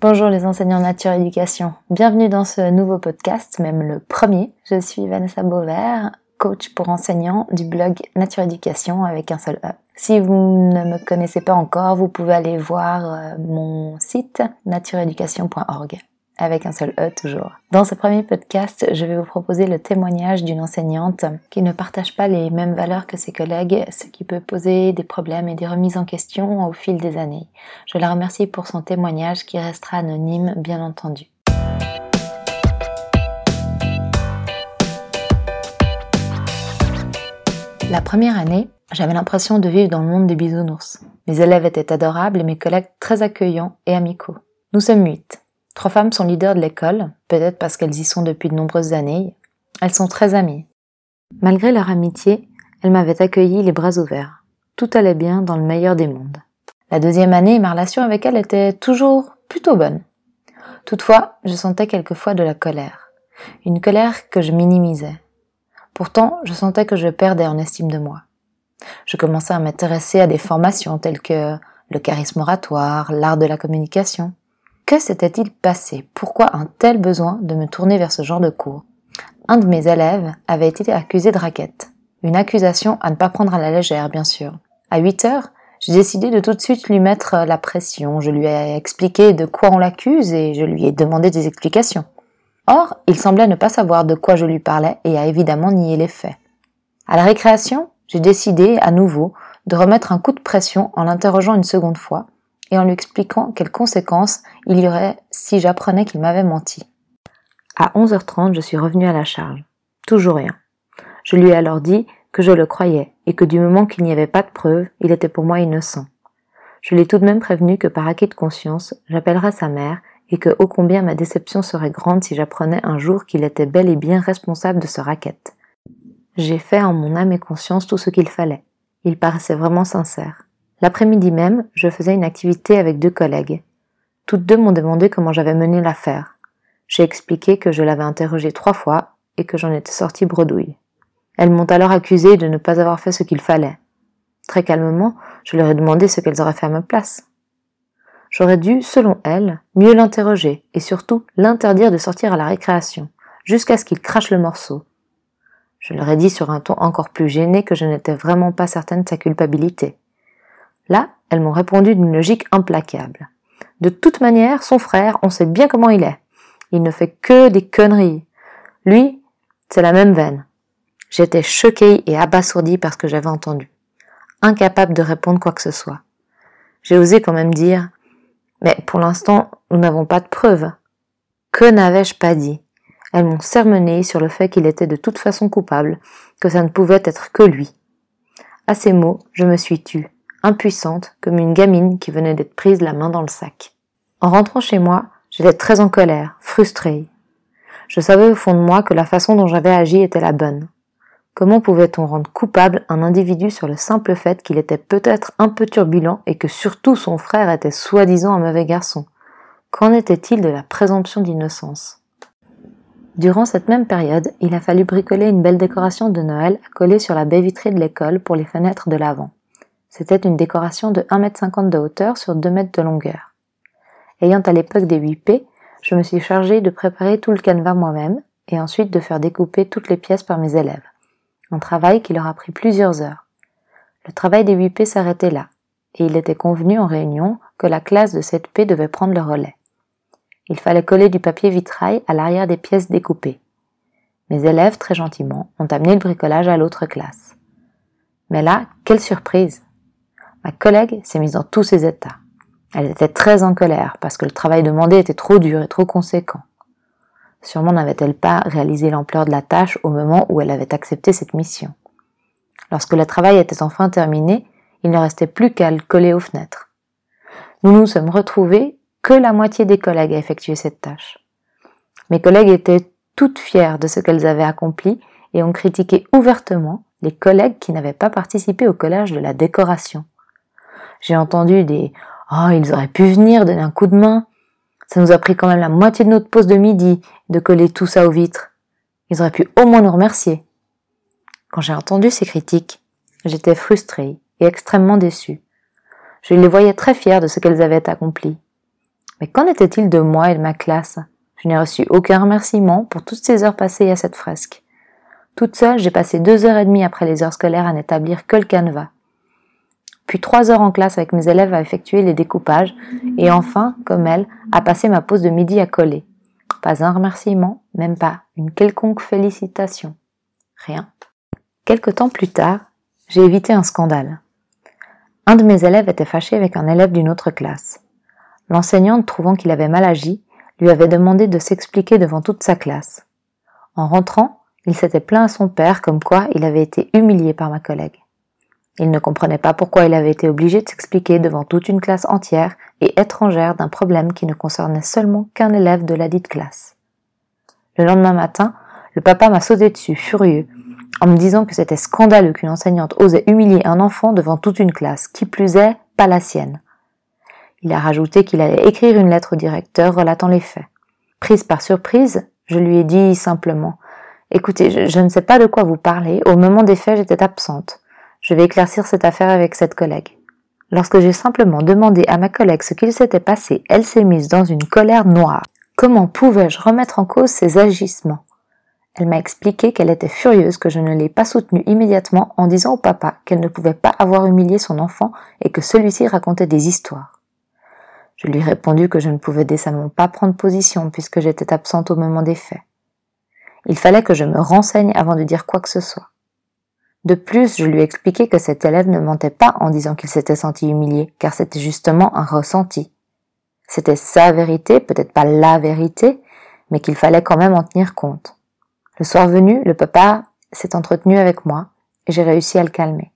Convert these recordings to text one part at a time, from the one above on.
Bonjour les enseignants nature éducation. Bienvenue dans ce nouveau podcast, même le premier. Je suis Vanessa Beauvert, coach pour enseignants du blog Nature Éducation avec un seul E. Si vous ne me connaissez pas encore, vous pouvez aller voir euh, mon site natureeducation.org avec un seul E toujours. Dans ce premier podcast, je vais vous proposer le témoignage d'une enseignante qui ne partage pas les mêmes valeurs que ses collègues, ce qui peut poser des problèmes et des remises en question au fil des années. Je la remercie pour son témoignage qui restera anonyme, bien entendu. La première année, j'avais l'impression de vivre dans le monde des bisounours. Mes élèves étaient adorables et mes collègues très accueillants et amicaux. Nous sommes huit. Trois femmes sont leaders de l'école, peut-être parce qu'elles y sont depuis de nombreuses années. Elles sont très amies. Malgré leur amitié, elles m'avaient accueilli les bras ouverts. Tout allait bien dans le meilleur des mondes. La deuxième année, ma relation avec elles était toujours plutôt bonne. Toutefois, je sentais quelquefois de la colère. Une colère que je minimisais. Pourtant, je sentais que je perdais en estime de moi. Je commençais à m'intéresser à des formations telles que le charisme oratoire, l'art de la communication. Que s'était-il passé? Pourquoi un tel besoin de me tourner vers ce genre de cours? Un de mes élèves avait été accusé de raquette. Une accusation à ne pas prendre à la légère, bien sûr. À 8 heures, j'ai décidé de tout de suite lui mettre la pression. Je lui ai expliqué de quoi on l'accuse et je lui ai demandé des explications. Or, il semblait ne pas savoir de quoi je lui parlais et a évidemment nié les faits. À la récréation, j'ai décidé à nouveau de remettre un coup de pression en l'interrogeant une seconde fois et en lui expliquant quelles conséquences il y aurait si j'apprenais qu'il m'avait menti. À 11h30, je suis revenue à la charge. Toujours rien. Je lui ai alors dit que je le croyais et que du moment qu'il n'y avait pas de preuves, il était pour moi innocent. Je l'ai tout de même prévenu que par acquis de conscience, j'appellerais sa mère et que ô combien ma déception serait grande si j'apprenais un jour qu'il était bel et bien responsable de ce racket. J'ai fait en mon âme et conscience tout ce qu'il fallait. Il paraissait vraiment sincère. L'après-midi même, je faisais une activité avec deux collègues. Toutes deux m'ont demandé comment j'avais mené l'affaire. J'ai expliqué que je l'avais interrogé trois fois et que j'en étais sortie bredouille. Elles m'ont alors accusé de ne pas avoir fait ce qu'il fallait. Très calmement, je leur ai demandé ce qu'elles auraient fait à ma place. J'aurais dû, selon elles, mieux l'interroger et surtout l'interdire de sortir à la récréation, jusqu'à ce qu'il crache le morceau. Je leur ai dit sur un ton encore plus gêné que je n'étais vraiment pas certaine de sa culpabilité. Là, elles m'ont répondu d'une logique implacable. De toute manière, son frère, on sait bien comment il est. Il ne fait que des conneries. Lui, c'est la même veine. J'étais choquée et abasourdie par ce que j'avais entendu. Incapable de répondre quoi que ce soit. J'ai osé quand même dire, mais pour l'instant, nous n'avons pas de preuves. Que n'avais-je pas dit? Elles m'ont sermonné sur le fait qu'il était de toute façon coupable, que ça ne pouvait être que lui. À ces mots, je me suis tue impuissante, comme une gamine qui venait d'être prise la main dans le sac. En rentrant chez moi, j'étais très en colère, frustrée. Je savais au fond de moi que la façon dont j'avais agi était la bonne. Comment pouvait-on rendre coupable un individu sur le simple fait qu'il était peut-être un peu turbulent et que surtout son frère était soi-disant un mauvais garçon? Qu'en était-il de la présomption d'innocence? Durant cette même période, il a fallu bricoler une belle décoration de Noël à coller sur la baie vitrée de l'école pour les fenêtres de l'avant. C'était une décoration de 1,50 m de hauteur sur 2 mètres de longueur. Ayant à l'époque des 8P, je me suis chargée de préparer tout le canevas moi-même et ensuite de faire découper toutes les pièces par mes élèves. Un travail qui leur a pris plusieurs heures. Le travail des 8P s'arrêtait là, et il était convenu en réunion que la classe de 7P devait prendre le relais. Il fallait coller du papier vitrail à l'arrière des pièces découpées. Mes élèves, très gentiment, ont amené le bricolage à l'autre classe. Mais là, quelle surprise Ma collègue s'est mise dans tous ses états. Elle était très en colère parce que le travail demandé était trop dur et trop conséquent. Sûrement n'avait-elle pas réalisé l'ampleur de la tâche au moment où elle avait accepté cette mission. Lorsque le travail était enfin terminé, il ne restait plus qu'à le coller aux fenêtres. Nous nous sommes retrouvés que la moitié des collègues à effectuer cette tâche. Mes collègues étaient toutes fières de ce qu'elles avaient accompli et ont critiqué ouvertement les collègues qui n'avaient pas participé au collage de la décoration. J'ai entendu des Oh, ils auraient pu venir donner un coup de main. Ça nous a pris quand même la moitié de notre pause de midi de coller tout ça aux vitres. Ils auraient pu au moins nous remercier. Quand j'ai entendu ces critiques, j'étais frustrée et extrêmement déçue. Je les voyais très fiers de ce qu'elles avaient accompli. Mais qu'en était-il de moi et de ma classe? Je n'ai reçu aucun remerciement pour toutes ces heures passées à cette fresque. Toute seule, j'ai passé deux heures et demie après les heures scolaires à n'établir que le canevas. Puis trois heures en classe avec mes élèves à effectuer les découpages, et enfin, comme elle, à passer ma pause de midi à coller. Pas un remerciement, même pas une quelconque félicitation. Rien. Quelque temps plus tard, j'ai évité un scandale. Un de mes élèves était fâché avec un élève d'une autre classe. L'enseignante, trouvant qu'il avait mal agi, lui avait demandé de s'expliquer devant toute sa classe. En rentrant, il s'était plaint à son père comme quoi il avait été humilié par ma collègue. Il ne comprenait pas pourquoi il avait été obligé de s'expliquer devant toute une classe entière et étrangère d'un problème qui ne concernait seulement qu'un élève de la dite classe. Le lendemain matin, le papa m'a sauté dessus, furieux, en me disant que c'était scandaleux qu'une enseignante osait humilier un enfant devant toute une classe, qui plus est, pas la sienne. Il a rajouté qu'il allait écrire une lettre au directeur relatant les faits. Prise par surprise, je lui ai dit simplement Écoutez, je, je, ne sais pas de quoi vous parlez. Au moment des faits, j'étais absente. Je vais éclaircir cette affaire avec cette collègue. Lorsque j'ai simplement demandé à ma collègue ce qu'il s'était passé, elle s'est mise dans une colère noire. Comment pouvais-je remettre en cause ses agissements? Elle m'a expliqué qu'elle était furieuse que je ne l'ai pas soutenue immédiatement en disant au papa qu'elle ne pouvait pas avoir humilié son enfant et que celui-ci racontait des histoires. Je lui ai répondu que je ne pouvais décemment pas prendre position puisque j'étais absente au moment des faits. Il fallait que je me renseigne avant de dire quoi que ce soit. De plus, je lui ai expliqué que cet élève ne mentait pas en disant qu'il s'était senti humilié, car c'était justement un ressenti. C'était sa vérité, peut-être pas la vérité, mais qu'il fallait quand même en tenir compte. Le soir venu, le papa s'est entretenu avec moi, et j'ai réussi à le calmer.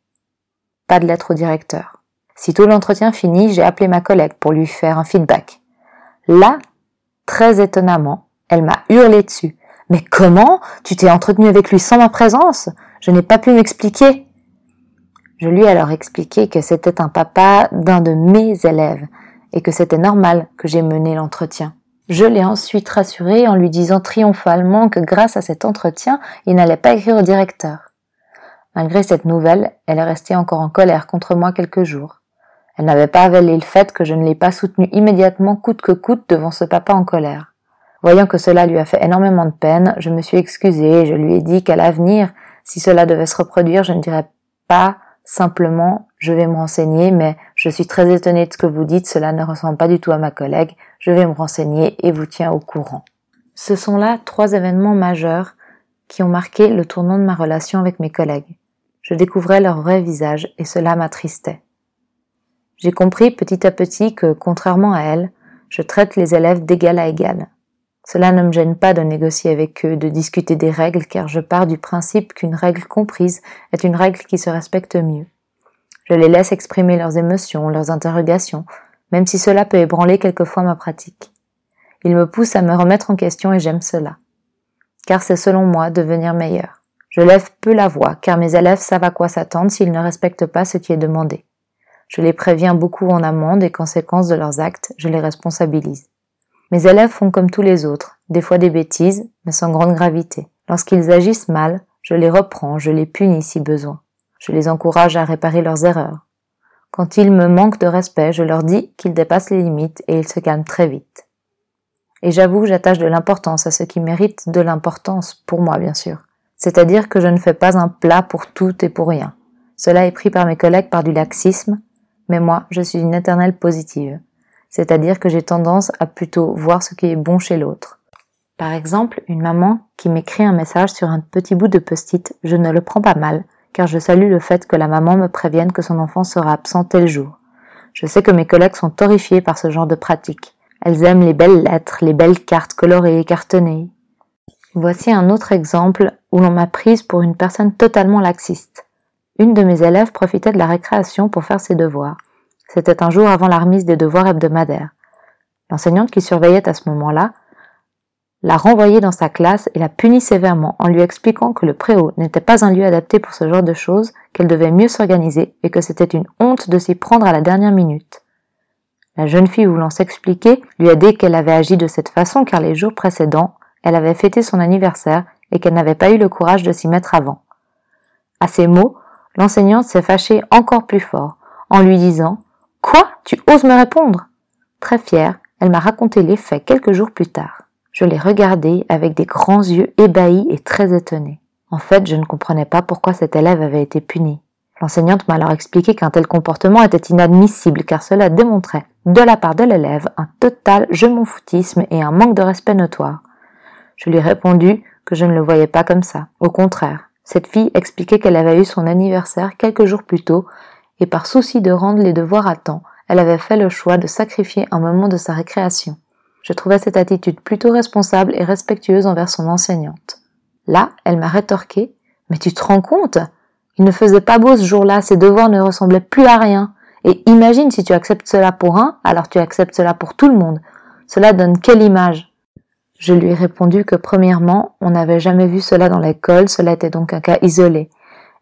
Pas de lettre au directeur. Sitôt l'entretien fini, j'ai appelé ma collègue pour lui faire un feedback. Là, très étonnamment, elle m'a hurlé dessus. Mais comment? Tu t'es entretenu avec lui sans ma présence? Je n'ai pas pu m'expliquer. Je lui ai alors expliqué que c'était un papa d'un de mes élèves et que c'était normal que j'ai mené l'entretien. Je l'ai ensuite rassuré en lui disant triomphalement que grâce à cet entretien, il n'allait pas écrire au directeur. Malgré cette nouvelle, elle est restée encore en colère contre moi quelques jours. Elle n'avait pas avalé le fait que je ne l'ai pas soutenu immédiatement coûte que coûte devant ce papa en colère. Voyant que cela lui a fait énormément de peine, je me suis excusée et je lui ai dit qu'à l'avenir, si cela devait se reproduire, je ne dirais pas simplement je vais me renseigner, mais je suis très étonnée de ce que vous dites, cela ne ressemble pas du tout à ma collègue, je vais me renseigner et vous tiens au courant. Ce sont là trois événements majeurs qui ont marqué le tournant de ma relation avec mes collègues. Je découvrais leur vrai visage et cela m'attristait. J'ai compris petit à petit que, contrairement à elle, je traite les élèves d'égal à égal. Cela ne me gêne pas de négocier avec eux, de discuter des règles, car je pars du principe qu'une règle comprise est une règle qui se respecte mieux. Je les laisse exprimer leurs émotions, leurs interrogations, même si cela peut ébranler quelquefois ma pratique. Ils me poussent à me remettre en question et j'aime cela. Car c'est selon moi devenir meilleur. Je lève peu la voix, car mes élèves savent à quoi s'attendre s'ils ne respectent pas ce qui est demandé. Je les préviens beaucoup en amont des conséquences de leurs actes, je les responsabilise. Mes élèves font comme tous les autres, des fois des bêtises, mais sans grande gravité. Lorsqu'ils agissent mal, je les reprends, je les punis si besoin. Je les encourage à réparer leurs erreurs. Quand ils me manquent de respect, je leur dis qu'ils dépassent les limites et ils se calment très vite. Et j'avoue, j'attache de l'importance à ce qui mérite de l'importance, pour moi bien sûr. C'est-à-dire que je ne fais pas un plat pour tout et pour rien. Cela est pris par mes collègues par du laxisme, mais moi, je suis une éternelle positive c'est-à-dire que j'ai tendance à plutôt voir ce qui est bon chez l'autre. Par exemple, une maman qui m'écrit un message sur un petit bout de post-it, je ne le prends pas mal, car je salue le fait que la maman me prévienne que son enfant sera absent tel jour. Je sais que mes collègues sont horrifiés par ce genre de pratique. Elles aiment les belles lettres, les belles cartes colorées et cartonnées. Voici un autre exemple où l'on m'a prise pour une personne totalement laxiste. Une de mes élèves profitait de la récréation pour faire ses devoirs. C'était un jour avant la remise des devoirs hebdomadaires. L'enseignante qui surveillait à ce moment-là l'a renvoyée dans sa classe et la punit sévèrement en lui expliquant que le préau n'était pas un lieu adapté pour ce genre de choses, qu'elle devait mieux s'organiser et que c'était une honte de s'y prendre à la dernière minute. La jeune fille voulant s'expliquer lui a dit qu'elle avait agi de cette façon car les jours précédents, elle avait fêté son anniversaire et qu'elle n'avait pas eu le courage de s'y mettre avant. À ces mots, l'enseignante s'est fâchée encore plus fort en lui disant Quoi? Tu oses me répondre? Très fière, Elle m'a raconté les faits quelques jours plus tard. Je l'ai regardée avec des grands yeux ébahis et très étonnés. En fait, je ne comprenais pas pourquoi cet élève avait été puni. L'enseignante m'a alors expliqué qu'un tel comportement était inadmissible car cela démontrait, de la part de l'élève, un total je m'en foutisme et un manque de respect notoire. Je lui ai répondu que je ne le voyais pas comme ça. Au contraire, cette fille expliquait qu'elle avait eu son anniversaire quelques jours plus tôt et par souci de rendre les devoirs à temps, elle avait fait le choix de sacrifier un moment de sa récréation. Je trouvais cette attitude plutôt responsable et respectueuse envers son enseignante. Là, elle m'a rétorqué Mais tu te rends compte? Il ne faisait pas beau ce jour-là, ses devoirs ne ressemblaient plus à rien. Et imagine si tu acceptes cela pour un, alors tu acceptes cela pour tout le monde. Cela donne quelle image? Je lui ai répondu que premièrement, on n'avait jamais vu cela dans l'école, cela était donc un cas isolé.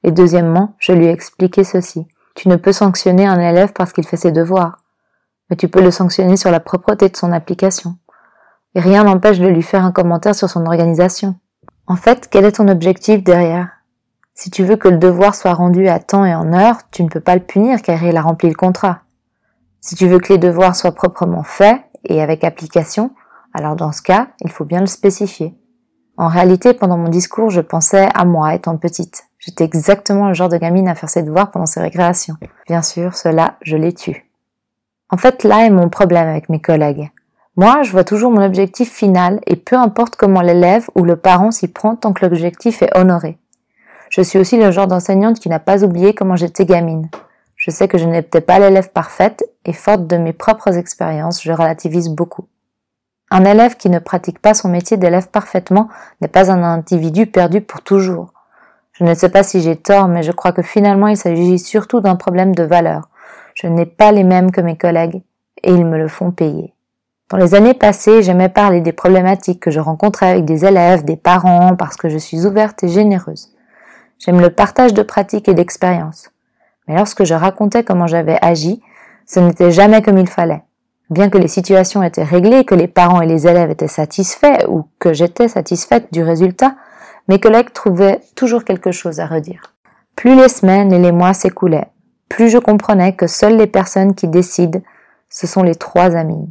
Et deuxièmement, je lui ai expliqué ceci. Tu ne peux sanctionner un élève parce qu'il fait ses devoirs, mais tu peux le sanctionner sur la propreté de son application. Et rien n'empêche de lui faire un commentaire sur son organisation. En fait, quel est ton objectif derrière? Si tu veux que le devoir soit rendu à temps et en heure, tu ne peux pas le punir car il a rempli le contrat. Si tu veux que les devoirs soient proprement faits et avec application, alors dans ce cas, il faut bien le spécifier. En réalité, pendant mon discours, je pensais à moi étant petite. J'étais exactement le genre de gamine à faire ses devoirs pendant ses récréations. Bien sûr, cela, je l'ai tué. En fait, là est mon problème avec mes collègues. Moi, je vois toujours mon objectif final et peu importe comment l'élève ou le parent s'y prend tant que l'objectif est honoré. Je suis aussi le genre d'enseignante qui n'a pas oublié comment j'étais gamine. Je sais que je n'étais pas l'élève parfaite et forte de mes propres expériences, je relativise beaucoup. Un élève qui ne pratique pas son métier d'élève parfaitement n'est pas un individu perdu pour toujours. Je ne sais pas si j'ai tort, mais je crois que finalement il s'agit surtout d'un problème de valeur. Je n'ai pas les mêmes que mes collègues, et ils me le font payer. Dans les années passées, j'aimais parler des problématiques que je rencontrais avec des élèves, des parents, parce que je suis ouverte et généreuse. J'aime le partage de pratiques et d'expériences. Mais lorsque je racontais comment j'avais agi, ce n'était jamais comme il fallait. Bien que les situations étaient réglées, que les parents et les élèves étaient satisfaits ou que j'étais satisfaite du résultat, mes collègues trouvaient toujours quelque chose à redire. Plus les semaines et les mois s'écoulaient, plus je comprenais que seules les personnes qui décident, ce sont les trois amis.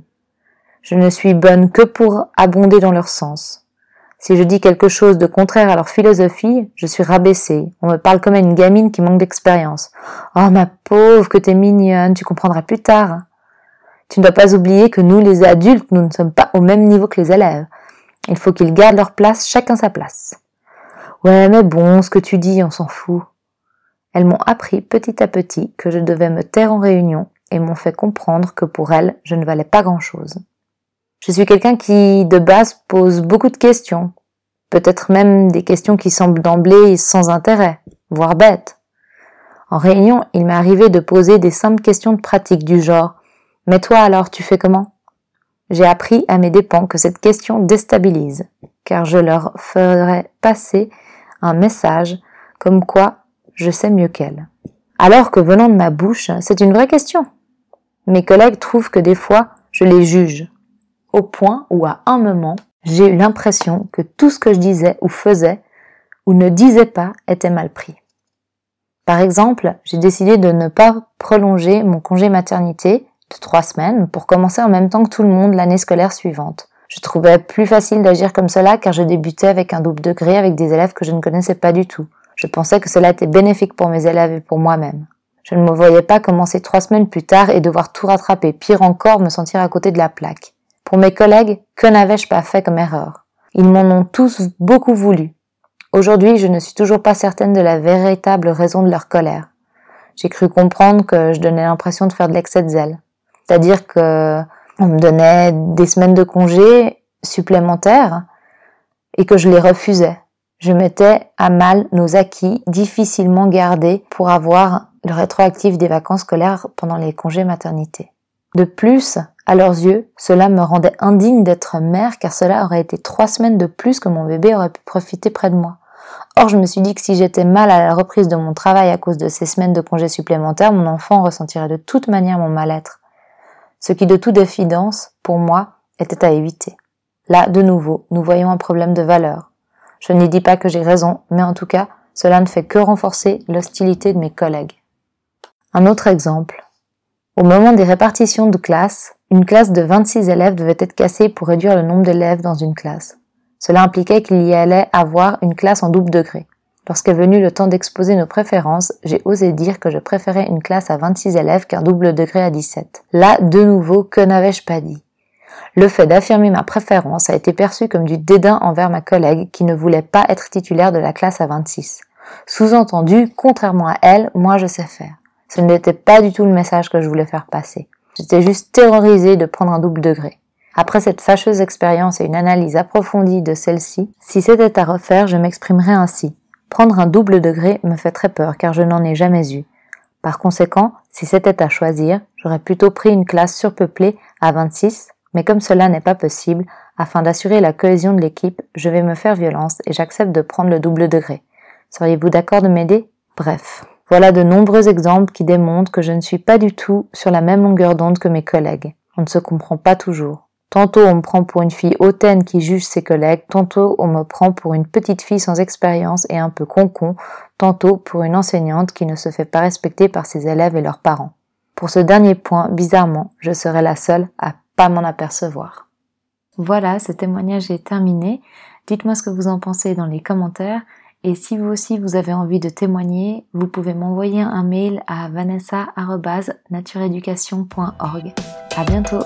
Je ne suis bonne que pour abonder dans leur sens. Si je dis quelque chose de contraire à leur philosophie, je suis rabaissée. On me parle comme à une gamine qui manque d'expérience. Oh ma pauvre, que t'es mignonne, tu comprendras plus tard. Tu ne dois pas oublier que nous, les adultes, nous ne sommes pas au même niveau que les élèves. Il faut qu'ils gardent leur place, chacun sa place. Ouais, mais bon, ce que tu dis, on s'en fout. Elles m'ont appris petit à petit que je devais me taire en réunion et m'ont fait comprendre que pour elles, je ne valais pas grand-chose. Je suis quelqu'un qui, de base, pose beaucoup de questions, peut-être même des questions qui semblent d'emblée sans intérêt, voire bêtes. En réunion, il m'est arrivé de poser des simples questions de pratique du genre mais toi alors, tu fais comment? J'ai appris à mes dépens que cette question déstabilise, car je leur ferai passer un message comme quoi je sais mieux qu'elles. Alors que venant de ma bouche, c'est une vraie question. Mes collègues trouvent que des fois, je les juge, au point où à un moment, j'ai eu l'impression que tout ce que je disais ou faisais ou ne disais pas était mal pris. Par exemple, j'ai décidé de ne pas prolonger mon congé maternité de trois semaines pour commencer en même temps que tout le monde l'année scolaire suivante. Je trouvais plus facile d'agir comme cela car je débutais avec un double degré avec des élèves que je ne connaissais pas du tout. Je pensais que cela était bénéfique pour mes élèves et pour moi-même. Je ne me voyais pas commencer trois semaines plus tard et devoir tout rattraper, pire encore me sentir à côté de la plaque. Pour mes collègues, que n'avais-je pas fait comme erreur? Ils m'en ont tous beaucoup voulu. Aujourd'hui, je ne suis toujours pas certaine de la véritable raison de leur colère. J'ai cru comprendre que je donnais l'impression de faire de l'excès de zèle. C'est-à-dire que on me donnait des semaines de congé supplémentaires et que je les refusais. Je mettais à mal nos acquis difficilement gardés pour avoir le rétroactif des vacances scolaires pendant les congés maternité. De plus, à leurs yeux, cela me rendait indigne d'être mère car cela aurait été trois semaines de plus que mon bébé aurait pu profiter près de moi. Or, je me suis dit que si j'étais mal à la reprise de mon travail à cause de ces semaines de congés supplémentaires, mon enfant ressentirait de toute manière mon mal-être ce qui de toute évidence, pour moi, était à éviter. Là, de nouveau, nous voyons un problème de valeur. Je n'y dis pas que j'ai raison, mais en tout cas, cela ne fait que renforcer l'hostilité de mes collègues. Un autre exemple. Au moment des répartitions de classe, Une classe de 26 élèves devait être cassée pour réduire le nombre d'élèves dans une classe. Cela impliquait qu'il y allait avoir une classe en double degré. Lorsqu'est venu le temps d'exposer nos préférences, j'ai osé dire que je préférais une classe à 26 élèves qu'un double degré à 17. Là, de nouveau, que n'avais-je pas dit? Le fait d'affirmer ma préférence a été perçu comme du dédain envers ma collègue qui ne voulait pas être titulaire de la classe à 26. Sous-entendu, contrairement à elle, moi je sais faire. Ce n'était pas du tout le message que je voulais faire passer. J'étais juste terrorisée de prendre un double degré. Après cette fâcheuse expérience et une analyse approfondie de celle-ci, si c'était à refaire, je m'exprimerais ainsi. Prendre un double degré me fait très peur car je n'en ai jamais eu. Par conséquent, si c'était à choisir, j'aurais plutôt pris une classe surpeuplée à 26, mais comme cela n'est pas possible, afin d'assurer la cohésion de l'équipe, je vais me faire violence et j'accepte de prendre le double degré. Seriez-vous d'accord de m'aider? Bref. Voilà de nombreux exemples qui démontrent que je ne suis pas du tout sur la même longueur d'onde que mes collègues. On ne se comprend pas toujours. Tantôt on me prend pour une fille hautaine qui juge ses collègues, tantôt on me prend pour une petite fille sans expérience et un peu concon, tantôt pour une enseignante qui ne se fait pas respecter par ses élèves et leurs parents. Pour ce dernier point, bizarrement, je serai la seule à pas m'en apercevoir. Voilà, ce témoignage est terminé. Dites-moi ce que vous en pensez dans les commentaires. Et si vous aussi vous avez envie de témoigner, vous pouvez m'envoyer un mail à vanessa.natureeducation.org. À bientôt!